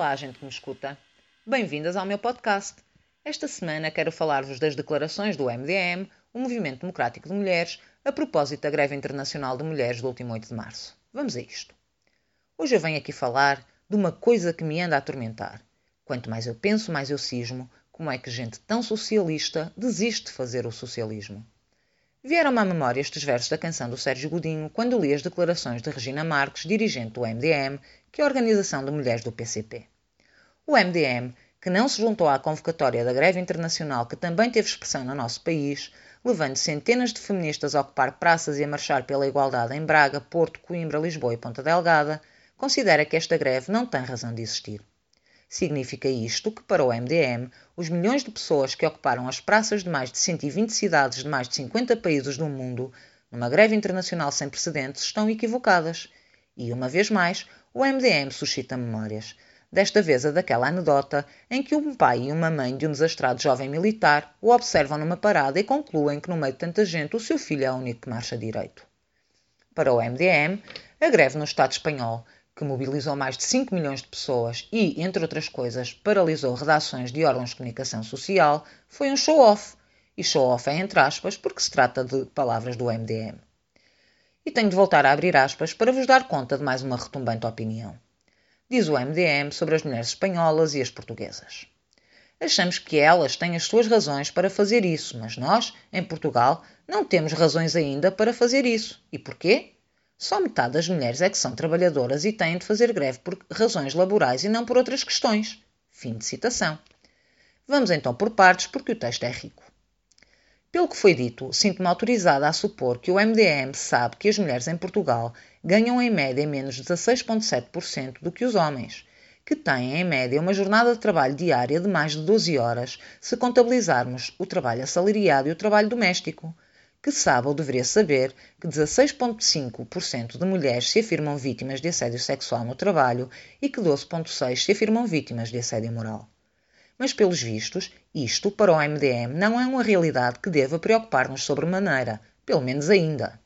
Olá, gente que me escuta. Bem-vindas ao meu podcast. Esta semana quero falar-vos das declarações do MDM, o Movimento Democrático de Mulheres, a propósito da greve internacional de mulheres do último 8 de março. Vamos a isto. Hoje eu venho aqui falar de uma coisa que me anda a atormentar. Quanto mais eu penso, mais eu cismo. Como é que gente tão socialista desiste de fazer o socialismo? Vieram-me à memória estes versos da canção do Sérgio Godinho quando li as declarações de Regina Marques, dirigente do MDM, que é a Organização de Mulheres do PCP. O MDM, que não se juntou à convocatória da greve internacional que também teve expressão no nosso país, levando centenas de feministas a ocupar praças e a marchar pela igualdade em Braga, Porto, Coimbra, Lisboa e Ponta Delgada, considera que esta greve não tem razão de existir. Significa isto que, para o MDM, os milhões de pessoas que ocuparam as praças de mais de 120 cidades de mais de 50 países do mundo, numa greve internacional sem precedentes, estão equivocadas. E, uma vez mais, o MDM suscita memórias. Desta vez a daquela anedota em que um pai e uma mãe de um desastrado jovem militar o observam numa parada e concluem que, no meio de tanta gente, o seu filho é o único que marcha direito. Para o MDM, a greve no Estado espanhol que mobilizou mais de 5 milhões de pessoas e, entre outras coisas, paralisou redações de órgãos de comunicação social, foi um show-off. E show-off é entre aspas porque se trata de palavras do MDM. E tenho de voltar a abrir aspas para vos dar conta de mais uma retumbante opinião. Diz o MDM sobre as mulheres espanholas e as portuguesas. Achamos que elas têm as suas razões para fazer isso, mas nós, em Portugal, não temos razões ainda para fazer isso. E porquê? Só metade das mulheres é que são trabalhadoras e têm de fazer greve por razões laborais e não por outras questões. Fim de citação. Vamos então por partes, porque o texto é rico. Pelo que foi dito, sinto-me autorizada a supor que o MDM sabe que as mulheres em Portugal ganham em média menos de 16,7% do que os homens, que têm em média uma jornada de trabalho diária de mais de 12 horas, se contabilizarmos o trabalho assalariado e o trabalho doméstico que sabe ou deveria saber que 16,5% de mulheres se afirmam vítimas de assédio sexual no trabalho e que 12,6% se afirmam vítimas de assédio moral. Mas, pelos vistos, isto, para o MDM, não é uma realidade que deva preocupar-nos sobremaneira, pelo menos ainda.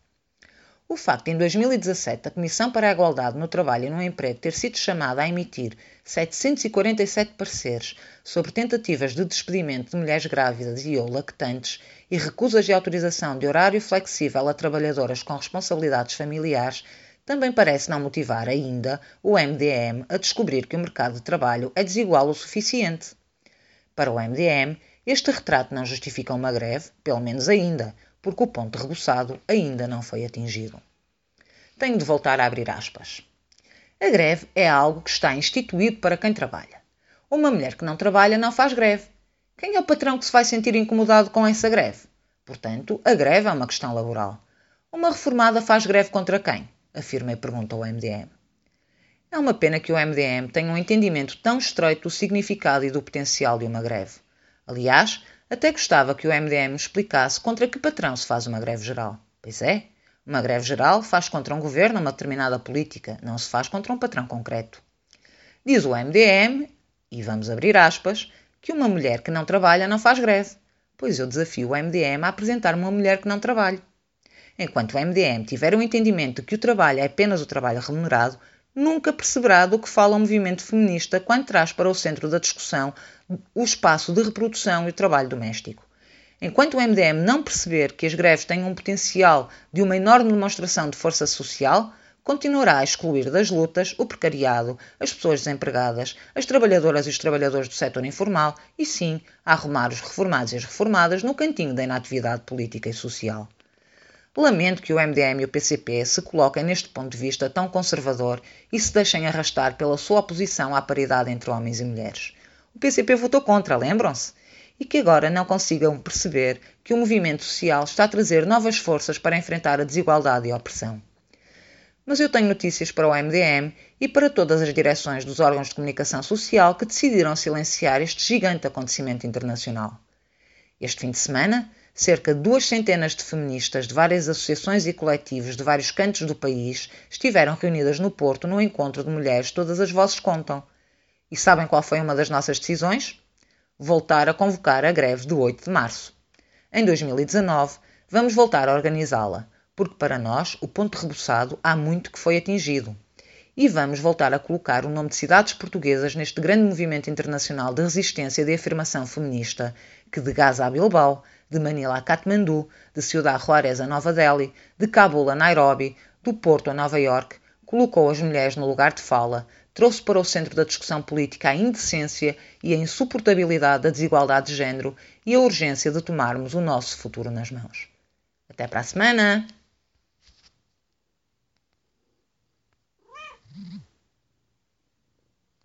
O facto de, em 2017, a Comissão para a Igualdade no Trabalho e no Emprego ter sido chamada a emitir 747 pareceres sobre tentativas de despedimento de mulheres grávidas e ou lactantes e recusas de autorização de horário flexível a trabalhadoras com responsabilidades familiares também parece não motivar ainda o MDM a descobrir que o mercado de trabalho é desigual o suficiente. Para o MDM, este retrato não justifica uma greve, pelo menos ainda, porque o ponto rebuçado ainda não foi atingido. Tenho de voltar a abrir aspas. A greve é algo que está instituído para quem trabalha. Uma mulher que não trabalha não faz greve. Quem é o patrão que se vai sentir incomodado com essa greve? Portanto, a greve é uma questão laboral. Uma reformada faz greve contra quem? Afirma e pergunta o MDM. É uma pena que o MDM tenha um entendimento tão estreito do significado e do potencial de uma greve. Aliás, até gostava que o MDM explicasse contra que patrão se faz uma greve geral. Pois é, uma greve geral faz contra um governo uma determinada política, não se faz contra um patrão concreto. Diz o MDM, e vamos abrir aspas, que uma mulher que não trabalha não faz greve. Pois eu desafio o MDM a apresentar uma mulher que não trabalha. Enquanto o MDM tiver o entendimento de que o trabalho é apenas o trabalho remunerado, nunca perceberá do que fala o movimento feminista quando traz para o centro da discussão o espaço de reprodução e o trabalho doméstico. Enquanto o MDM não perceber que as greves têm um potencial de uma enorme demonstração de força social, continuará a excluir das lutas o precariado, as pessoas desempregadas, as trabalhadoras e os trabalhadores do setor informal e, sim, a arrumar os reformados e as reformadas no cantinho da inatividade política e social. Lamento que o MDM e o PCP se coloquem neste ponto de vista tão conservador e se deixem arrastar pela sua oposição à paridade entre homens e mulheres. O PCP votou contra, lembram-se? E que agora não consigam perceber que o movimento social está a trazer novas forças para enfrentar a desigualdade e a opressão. Mas eu tenho notícias para o MDM e para todas as direções dos órgãos de comunicação social que decidiram silenciar este gigante acontecimento internacional. Este fim de semana, cerca de duas centenas de feministas de várias associações e coletivos de vários cantos do país estiveram reunidas no Porto no encontro de mulheres Todas as Vozes Contam. E sabem qual foi uma das nossas decisões? Voltar a convocar a greve do 8 de março. Em 2019, vamos voltar a organizá-la, porque para nós o ponto rebuçado há muito que foi atingido. e vamos voltar a colocar o nome de cidades portuguesas neste grande movimento internacional de resistência e de afirmação feminista, que de Gaza a Bilbao, de Manila a Katmandu, de Ciudad Juarez a Nova Delhi, de Cabul a Nairobi, do Porto a Nova York, colocou as mulheres no lugar de fala, trouxe para o centro da discussão política a indecência e a insuportabilidade da desigualdade de género e a urgência de tomarmos o nosso futuro nas mãos. Até para a semana!